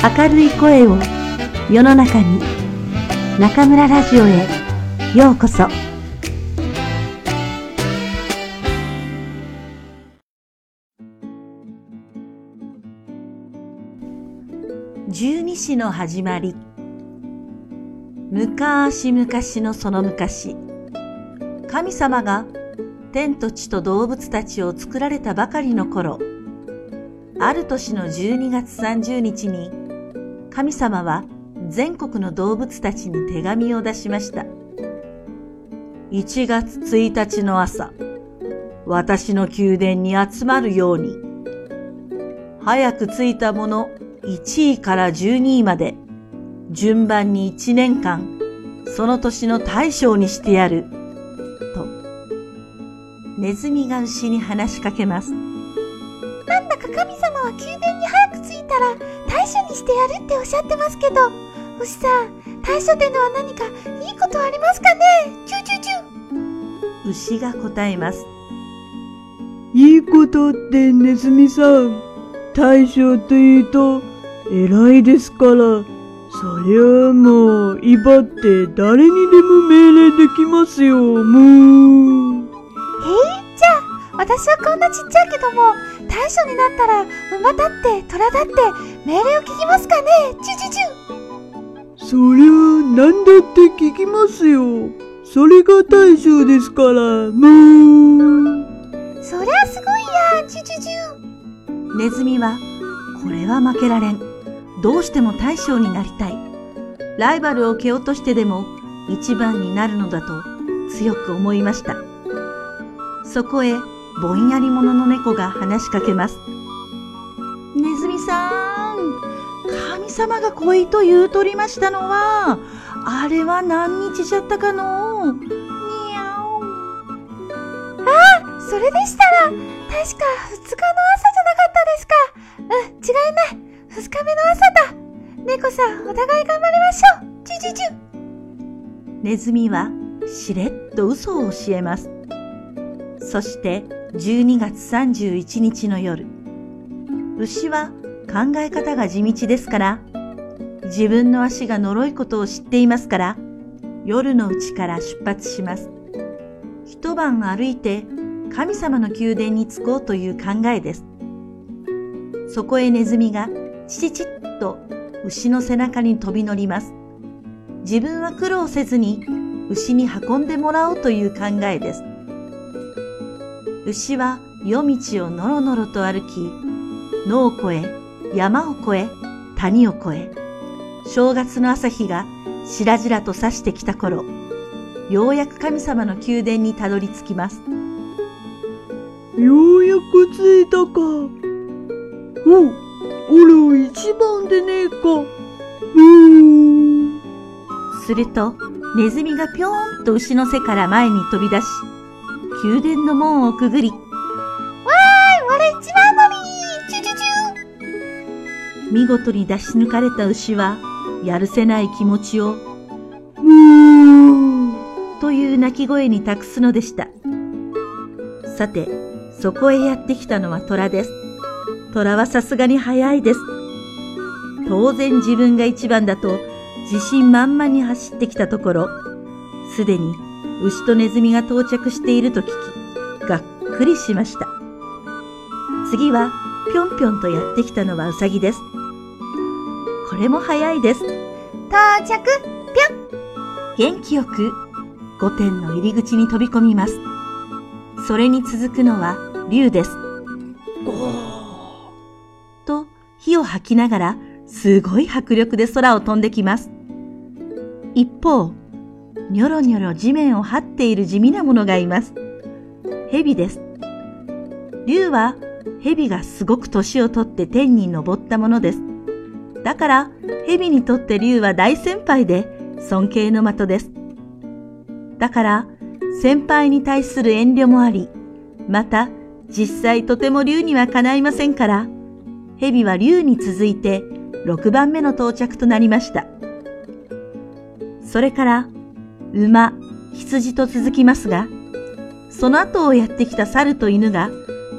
明るい声を世の中に中村ラジオへようこそ。十二支の始まり。昔々のその昔。神様が天と地と動物たちを作られたばかりの頃。ある年の12月30日に神様は全国の動物たちに手紙を出しました。1月1日の朝、私の宮殿に集まるように、早く着いた者1位から12位まで、順番に1年間、その年の大将にしてやる、と、ネズミが牛に話しかけます。なんだか神様は宮殿に早く着いたら大将にしてやるっておっしゃってますけど、牛さん、大将ってのは何かいいことありますかね？チューチューチュー。牛が答えます。いいことってネズミさん、大将というと偉いですから、そりゃあもう威張って誰にでも命令できますよ、もう。えじゃあ、私はこんなちっちゃいけども、大将になったら馬だって虎だって命令を聞きますかね？チュチュチュ。そりゃ何だって聞きますよ。それが大将ですからもうそりゃすごいやチュチュチュ。ネズミはこれは負けられん。どうしても大将になりたい。ライバルを蹴落としてでも一番になるのだと強く思いました。そこへぼんやり者の猫が話しかけます。ネズミさん、神様が来いと言うとりましたのは、あれは何日じゃったかの？にゃお。ああ、それでしたら、確か二日の朝じゃなかったですか。うん、違いない。二日目の朝だ。猫さん、お互い頑張りましょう。チュチュチュ。ネズミはしれっと嘘を教えます。そして12月31日の夜、牛は考え方が地道ですから、自分の足が呪いことを知っていますから、夜のうちから出発します。一晩歩いて神様の宮殿に着こうという考えです。そこへネズミがチチチッと牛の背中に飛び乗ります。自分は苦労せずに牛に運んでもらおうという考えです。牛は夜道をのろのろと歩き、野を越え、山を越え、谷を越え、正月の朝日がしらじらと差してきた頃、ようやく神様の宮殿にたどり着きます。ようやく着いたか。お、おら一番でねえか。うーん。すると、ネズミがぴょーんと牛の背から前に飛び出し、宮殿の門をくぐり、わーい俺一番乗りチュチュチュ見事に出し抜かれた牛は、やるせない気持ちを、うーという鳴き声に託すのでした。さて、そこへやってきたのは虎です。虎はさすがに早いです。当然自分が一番だと自信満々に走ってきたところ、すでに牛とネズミが到着していると聞き、がっくりしました。次は、ぴょんぴょんとやってきたのはウサギです。これも早いです。到着、ぴょん元気よく、御殿の入り口に飛び込みます。それに続くのは、竜です。おーと、火を吐きながら、すごい迫力で空を飛んできます。一方、にょろにょろ地面を張っている地味なものがいます。蛇です。竜は蛇がすごく年をとって天に登ったものです。だから蛇にとって竜は大先輩で尊敬の的です。だから先輩に対する遠慮もあり、また実際とても竜にはかないませんから、蛇は竜に続いて6番目の到着となりました。それから馬、羊と続きますが、その後をやってきた猿と犬が、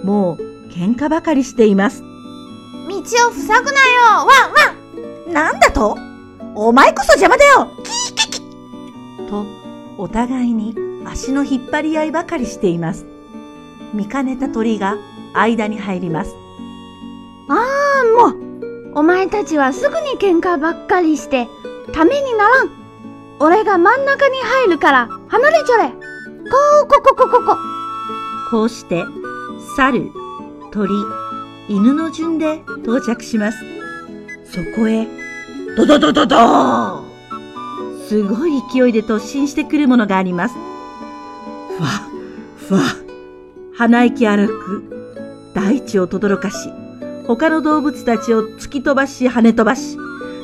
もう喧嘩ばかりしています。道を塞ぐなよワンワンなんだと？お前こそ邪魔だよキーキキと、お互いに足の引っ張り合いばかりしています。見かねた鳥が間に入ります。ああ、もう、お前たちはすぐに喧嘩ばっかりして、ためにならん。俺が真ん中に入るから、離れちょれ。こう、ここ、ここ、こ。こうして、猿、鳥、犬の順で到着します。そこへ、ドドドドドーすごい勢いで突進してくるものがあります。ふわ、ふわ、鼻息荒く、大地を轟かし、他の動物たちを突き飛ばし跳ね飛ばし、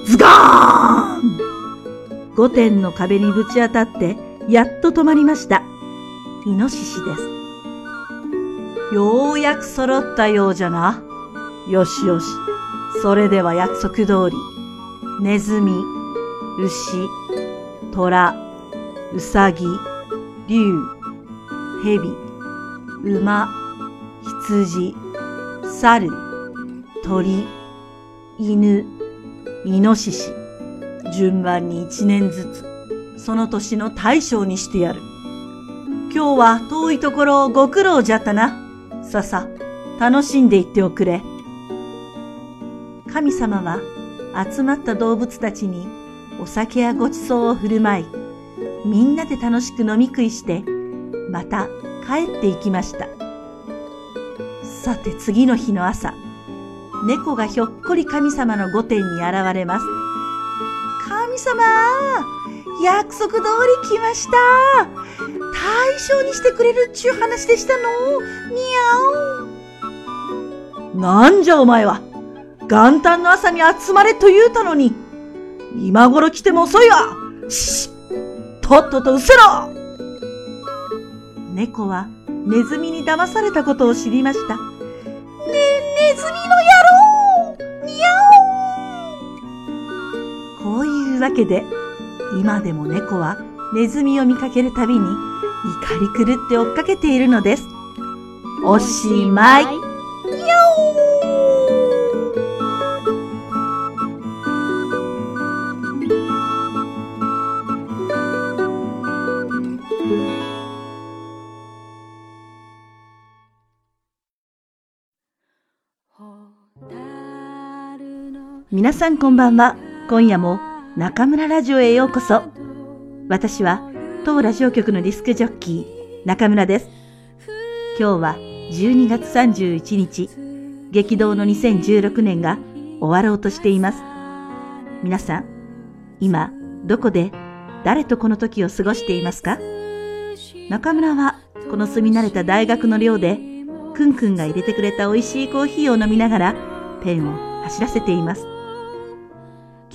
ズガーン御殿の壁にぶち当たって、やっと止まりました。イノシシです。ようやく揃ったようじゃな。よしよし。それでは約束通り、ネズミ、牛、虎、うさぎ、竜、蛇、馬、羊、猿、鳥、犬、イノシシ、順番に一年ずつ、その年の大将にしてやる。今日は遠いところをご苦労じゃったな。ささ、楽しんでいっておくれ。神様は集まった動物たちにお酒やごちそうを振る舞い、みんなで楽しく飲み食いして、また帰っていきました。さて次の日の朝、猫がひょっこり神様の御殿に現れます。神様約束通り来ました。大将にしてくれるっちゅう話でしたの。にゃお。なんじゃお前は。元旦の朝に集まれと言うたのに。今頃来ても遅いわ。しとっとと失せろ。猫はネズミに騙されたことを知りました。こういうわけで、今でも猫はネズミを見かけるたびに怒り狂って追っかけているのです。おしまい。皆さんこんばんは。今夜も中村ラジオへようこそ。私は当ラジオ局のディスクジョッキー中村です。今日は12月31日、激動の2016年が終わろうとしています。皆さん、今どこで誰とこの時を過ごしていますか？中村はこの住み慣れた大学の寮でくんくんが入れてくれた美味しいコーヒーを飲みながらペンを走らせています。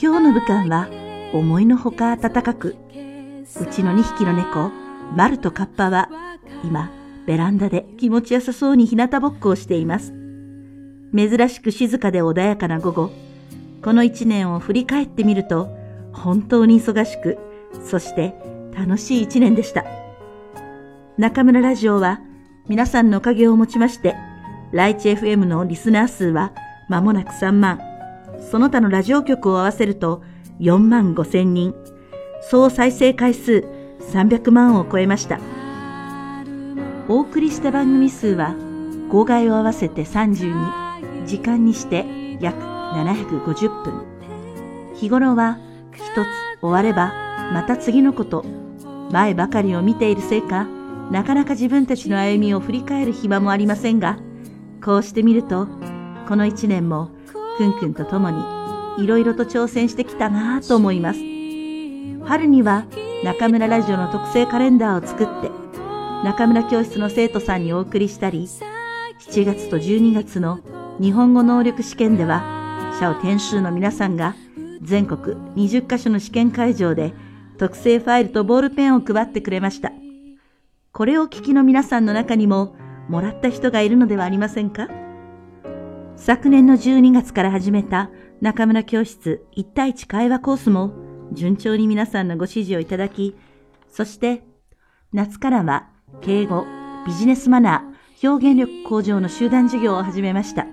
今日の武漢は思いのほか暖かく、うちの2匹の猫、マルとカッパは今ベランダで気持ちよさそうに日向ぼっこをしています。珍しく静かで穏やかな午後、この一年を振り返ってみると本当に忙しく、そして楽しい一年でした。中村ラジオは皆さんのおかげをもちまして、ライチ FM のリスナー数は間もなく3万、その他のラジオ局を合わせると4万5千人、総再生回数300万を超えました。お送りした番組数は号外を合わせて32、時間にして約750分。日頃は一つ終わればまた次のこと、前ばかりを見ているせいか、なかなか自分たちの歩みを振り返る暇もありませんが、こうしてみると、この一年もくんくんと共にいろいろと挑戦してきたなぁと思います。春には中村ラジオの特製カレンダーを作って、中村教室の生徒さんにお送りしたり、7月と12月の日本語能力試験では、社を研修の皆さんが全国20カ所の試験会場で特製ファイルとボールペンを配ってくれました。これを聞きの皆さんの中にももらった人がいるのではありませんか？昨年の12月から始めた中村教室1対1会話コースも順調に皆さんのご指示をいただき、そして夏からは敬語、ビジネスマナー、表現力向上の集団授業を始めました。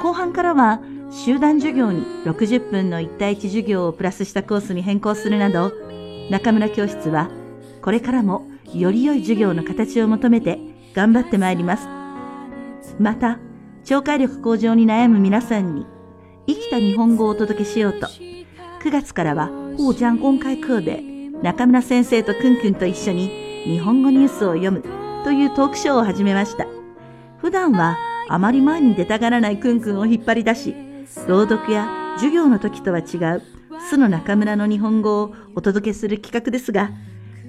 後半からは集団授業に60分の1対1授業をプラスしたコースに変更するなど、中村教室はこれからもより良い授業の形を求めて頑張ってまいります。また、聴解力向上に悩む皆さんに生きた日本語をお届けしようと、9月からは、ほうじゃん公開課で中村先生とくんくんと一緒に日本語ニュースを読むというトークショーを始めました。普段はあまり前に出たがらないくんくんを引っ張り出し、朗読や授業の時とは違う巣の中村の日本語をお届けする企画ですが、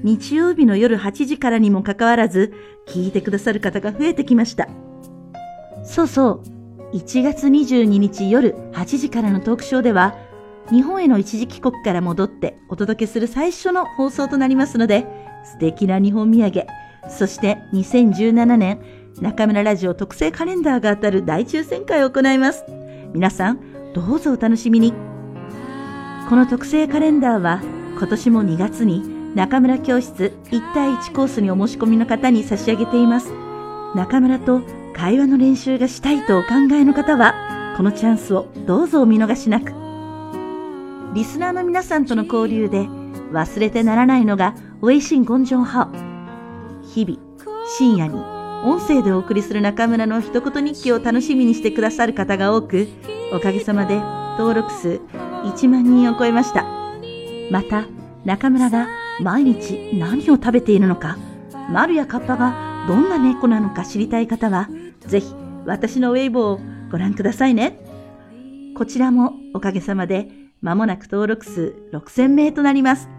日曜日の夜8時からにもかかわらず、聞いてくださる方が増えてきました。そうそう、1月22日夜8時からのトークショーでは、日本への一時帰国から戻ってお届けする最初の放送となりますので、素敵な日本土産、そして2017年中村ラジオ特製カレンダーが当たる大抽選会を行います。皆さん、どうぞお楽しみに。この特製カレンダーは今年も2月に中村教室1対1コースにお申し込みの方に差し上げています。中村と会話の練習がしたいとお考えの方は、このチャンスをどうぞお見逃しなく。リスナーの皆さんとの交流で忘れてならないのが、ウェイシン・ゴンジョンハオ。日々、深夜に音声でお送りする中村の一言日記を楽しみにしてくださる方が多く、おかげさまで登録数1万人を超えました。また、中村が毎日何を食べているのか、丸やカッパがどんな猫なのか知りたい方は、ぜひ私のウェイボーをご覧くださいね。こちらもおかげさまで間もなく登録数6000名となります。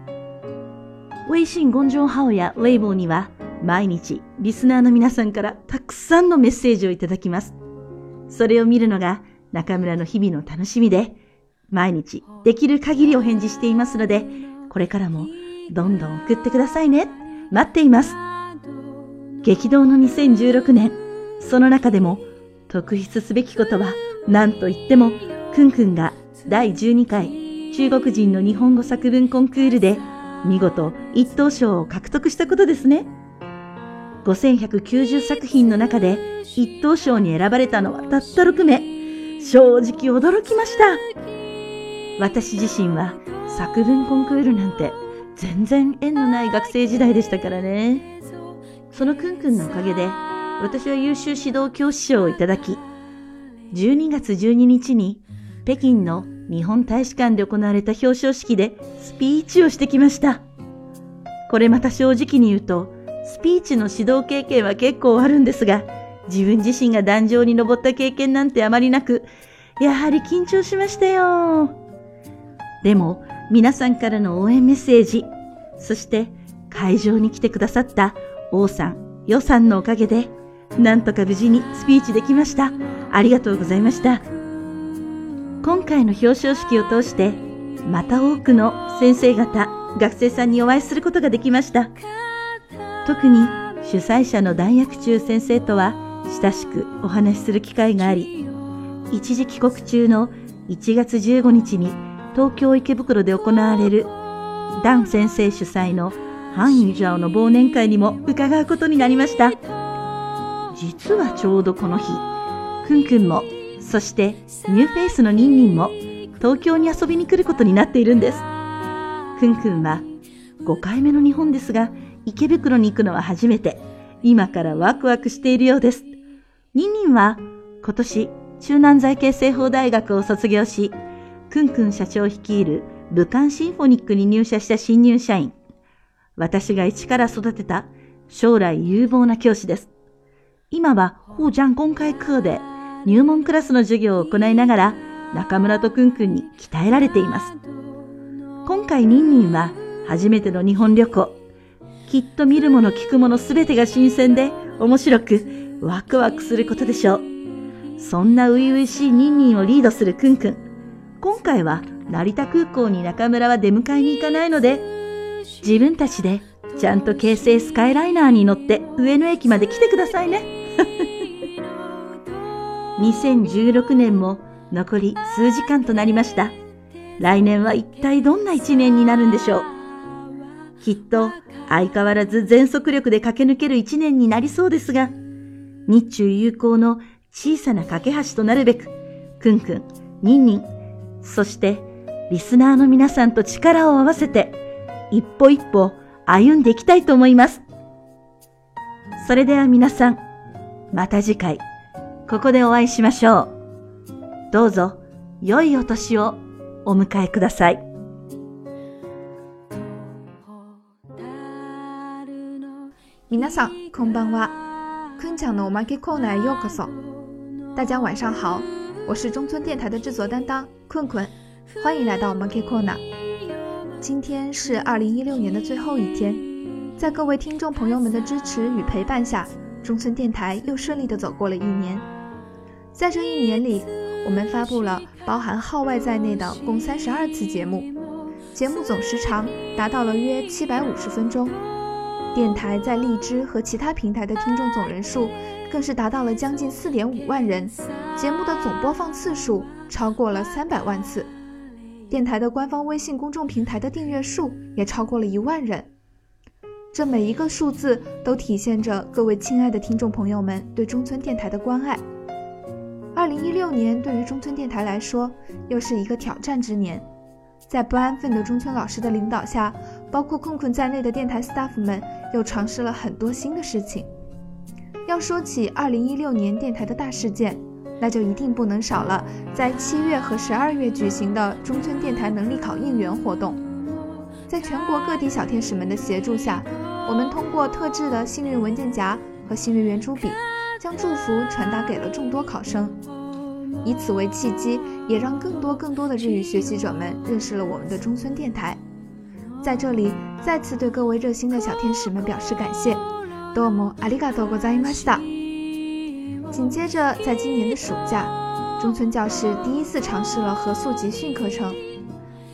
ウェイシン・ゴンジョンハオやウェイボーには毎日リスナーの皆さんからたくさんのメッセージをいただきます。それを見るのが中村の日々の楽しみで、毎日できる限りお返事していますので、これからもどんどん送ってくださいね。待っています。激動の2016年、その中でも特筆すべきことは何と言っても、くんくんが第12回中国人の日本語作文コンクールで見事一等賞を獲得したことですね。5190作品の中で一等賞に選ばれたのはたった6名。正直驚きました。私自身は作文コンクールなんて全然縁のない学生時代でしたからね。そのくんくんのおかげで私は優秀指導教師賞をいただき、12月12日に北京の日本大使館で行われた表彰式でスピーチをしてきました。これまた正直に言うと、スピーチの指導経験は結構あるんですが、自分自身が壇上に登った経験なんてあまりなく、やはり緊張しましたよ。でも、皆さんからの応援メッセージ、そして会場に来てくださった王さん、予算のおかげで、なんとか無事にスピーチできました。ありがとうございました。今回の表彰式を通して、また多くの先生方、学生さんにお会いすることができました。特に主催者の大薬中先生とは親しくお話しする機会があり、一時帰国中の1月15日に東京池袋で行われるダン先生主催のハンユジャオの忘年会にも伺うことになりました。実はちょうどこの日、くんくんも、そしてニューフェイスのニンニンも東京に遊びに来ることになっているんです。くんくんは5回目の日本ですが、池袋に行くのは初めて、今からワクワクしているようです。ニンニンは今年中南財系政法大学を卒業し、くんくん社長率いる武漢シンフォニックに入社した新入社員。私が一から育てた将来有望な教師です。今は、ホージャン公開ーで入門クラスの授業を行いながら、中村とくんくんに鍛えられています。今回ニンニンは初めての日本旅行。きっと見るもの聞くものすべてが新鮮で面白くワクワクすることでしょう。そんな初々しいニンニンをリードするくんくん。今回は成田空港に中村は出迎えに行かないので、自分たちでちゃんと京成スカイライナーに乗って上野駅まで来てくださいね。2016年も残り数時間となりました。来年は一体どんな一年になるんでしょう？きっと相変わらず全速力で駆け抜ける一年になりそうですが、日中友好の小さな架け橋となるべく、くんくん、ニンニン、そしてリスナーの皆さんと力を合わせて一歩一歩歩んでいきたいと思います。それでは皆さん、また次回、ここでお会いしましょう。どうぞ、良いお年をお迎えください。皆さん、こんばんは。坤讲的おまけコーナーへようこそ。大家晚上好，我是中村电台的制作担当困困，欢迎来到我们 K Corner。今天是二零一六年的最后一天，在各位听众朋友们的支持与陪伴下， 中村电台又顺利的走过了一年。在这一年里，我们发布了包含号外在内的共三十二次节目，节目总时长达到了约七百五十分钟。电台在荔枝和其他平台的听众总人数更是达到了将近四点五万人，节目的总播放次数超过了三百万次。电台的官方微信公众平台的订阅数也超过了一万人，这每一个数字都体现着各位亲爱的听众朋友们对中村电台的关爱。二零一六年对于中村电台来说，又是一个挑战之年，在不安分的中村老师的领导下，包括困困在内的电台 staff 们又尝试了很多新的事情。要说起二零一六年电台的大事件。那就一定不能少了，在七月和十二月举行的中村电台能力考应援活动。在全国各地小天使们的协助下，我们通过特制的幸运文件夹和幸运圆珠笔将祝福传达给了众多考生。以此为契机，也让更多更多的日语学习者们认识了我们的中村电台。在这里再次对各位热心的小天使们表示感谢。どうもありがとうございました。紧接着在今年的暑假，中村教室第一次尝试了合宿集训课程。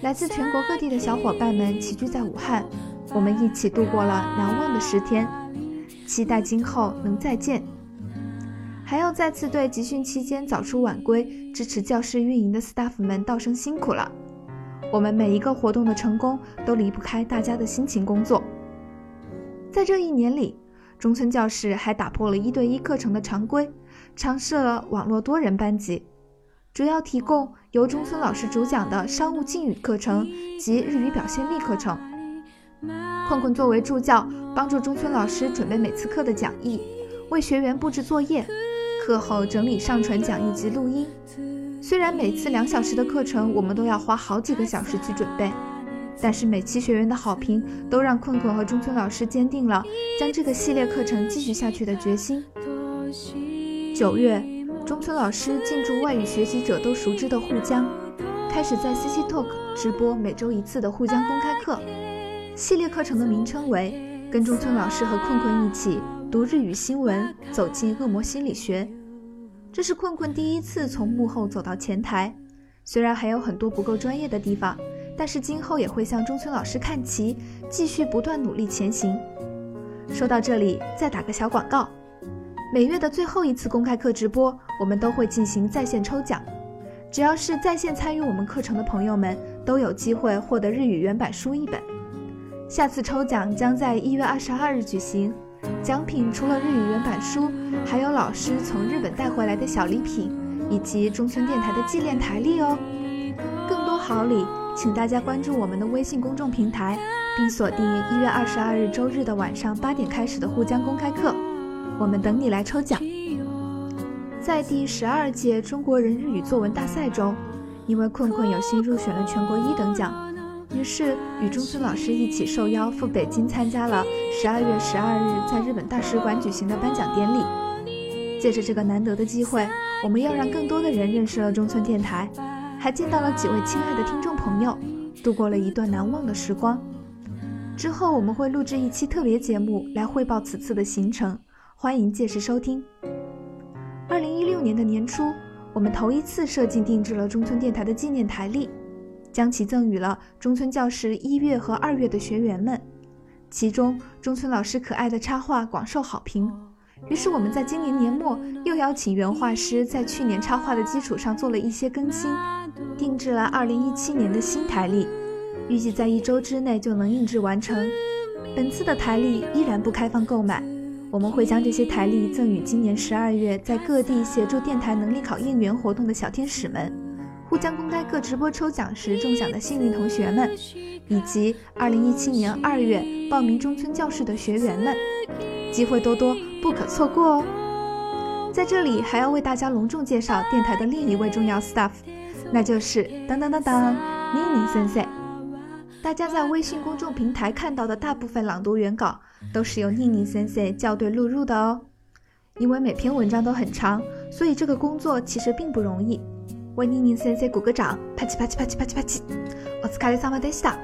来自全国各地的小伙伴们齐聚在武汉，我们一起度过了难忘的十天。期待今后能再见。还要再次对集训期间早出晚归、支持教室运营的 staff 们道声辛苦了。我们每一个活动的成功都离不开大家的辛勤工作。在这一年里，中村教室还打破了一对一课程的常规。尝试了网络多人班级，主要提供由中村老师主讲的商务敬语课程及日语表现力课程。困困作为助教，帮助中村老师准备每次课的讲义，为学员布置作业，课后整理上传讲义及录音。虽然每次两小时的课程我们都要花好几个小时去准备，但是每期学员的好评都让困困和中村老师坚定了将这个系列课程继续下去的决心。九月，中村老师进驻外语学习者都熟知的沪江，开始在 CC Talk 直播每周一次的沪江公开课。系列课程的名称为《跟中村老师和困困一起读日语新闻，走进恶魔心理学》。这是困困第一次从幕后走到前台，虽然还有很多不够专业的地方，但是今后也会向中村老师看齐，继续不断努力前行。说到这里，再打个小广告。每月的最后一次公开课直播，我们都会进行在线抽奖。只要是在线参与我们课程的朋友们，都有机会获得日语原版书一本。下次抽奖将在一月二十二日举行，奖品除了日语原版书，还有老师从日本带回来的小礼品，以及中村电台的纪念台历哦。更多好礼，请大家关注我们的微信公众平台，并锁定一月二十二日周日的晚上八点开始的沪江公开课。我们等你来抽奖。在第十二届中国人日语作文大赛中，因为困困有幸入选了全国一等奖，于是与中村老师一起受邀赴北京参加了十二月十二日在日本大使馆举行的颁奖典礼。借着这个难得的机会，我们要让更多的人认识了中村电台，还见到了几位亲爱的听众朋友，度过了一段难忘的时光。之后我们会录制一期特别节目来汇报此次的行程。欢迎届时收听。二零一六年的年初，我们头一次设计定制了中村电台的纪念台历，将其赠予了中村教室一月和二月的学员们。其中，中村老师可爱的插画广受好评，于是我们在今年年末又邀请原画师在去年插画的基础上做了一些更新，定制了二零一七年的新台历，预计在一周之内就能印制完成。本次的台历依然不开放购买。我们会将这些台历赠予今年十二月在各地协助电台能力考应援活动的小天使们，沪江公开各直播抽奖时中奖的幸运同学们，以及2017年2月报名中村教室的学员们，机会多多，不可错过哦！在这里还要为大家隆重介绍电台的另一位重要 staff，那就是当当当当妮妮森森。大家在微信公众平台看到的大部分朗读原稿，都是由宁宁先生校对录入的哦。因为每篇文章都很长，所以这个工作其实并不容易。为宁宁先生鼓个掌，啪叽啪叽啪叽啪叽啪叽！我是卡里萨马德西达。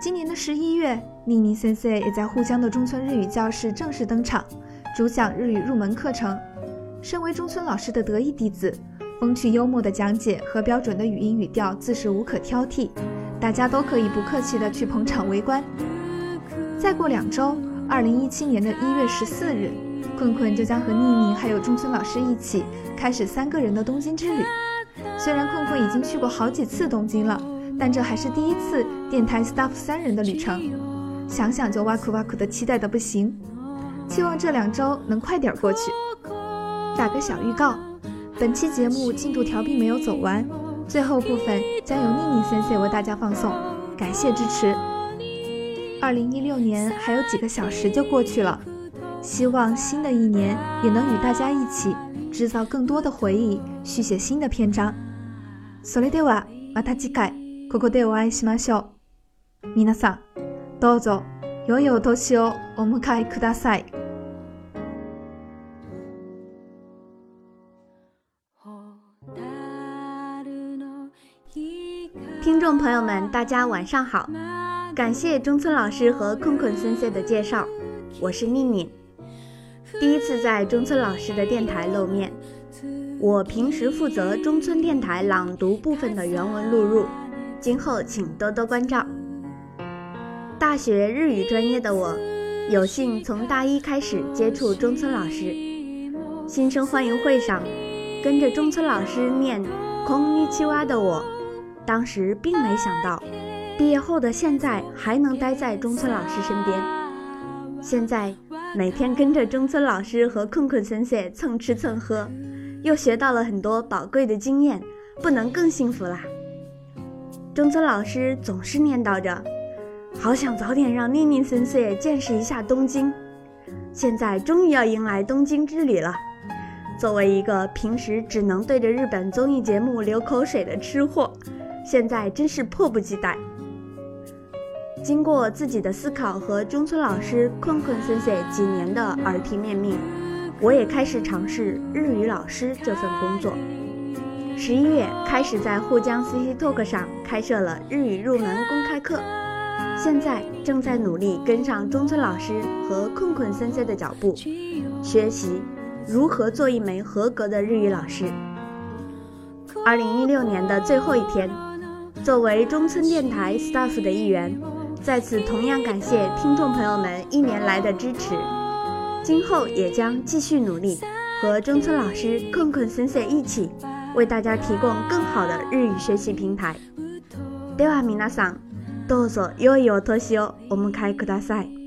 今年的十一月，宁宁先生也在沪江的中村日语教室正式登场，主讲日语入门课程。身为中村老师的得意弟子，风趣幽默的讲解和标准的语音语调自是无可挑剔，大家都可以不客气的去捧场围观。再过两周，二零一七年的一月十四日。困困就将和妮妮还有中村老师一起开始三个人的东京之旅。虽然困困已经去过好几次东京了，但这还是第一次电台 staff 三人的旅程，想想就哇酷哇酷的期待的不行。期望这两周能快点过去。打个小预告，本期节目进度条并没有走完，最后部分将由妮妮先生为大家放送，感谢支持。二零一六年还有几个小时就过去了。希望新的一年也能与大家一起制造更多的回忆，续写新的篇章。それではまた次回ここでお会いしましょう。皆さん、どうぞ良いお年をお迎えください。听众朋友们，大家晚上好！ 感谢中村老师和困困森森的介绍，我是宁宁。第一次在中村老师的电台露面，我平时负责中村电台朗读部分的原文录入，今后请多多关照。大学日语专业的我，有幸从大一开始接触中村老师。新生欢迎会上，跟着中村老师念空尼七蛙的我，当时并没想到，毕业后的现在还能待在中村老师身边。现在。每天跟着中村老师和困困先生蹭吃蹭喝，又学到了很多宝贵的经验，不能更幸福啦！中村老师总是念叨着，好想早点让妮妮先生见识一下东京。现在终于要迎来东京之旅了。作为一个平时只能对着日本综艺节目流口水的吃货，现在真是迫不及待。经过自己的思考和中村老师、困困森森几年的耳提面命，我也开始尝试日语老师这份工作。十一月开始在沪江 CC Talk 上开设了日语入门公开课，现在正在努力跟上中村老师和困困森森的脚步，学习如何做一枚合格的日语老师。二零一六年的最后一天，作为中村电台 staff 的一员。在此，同样感谢听众朋友们一年来的支持，今后也将继续努力，和中村老师、困困先生一起，为大家提供更好的日语学习平台。では皆さん、どうぞ良いお年をお迎えください。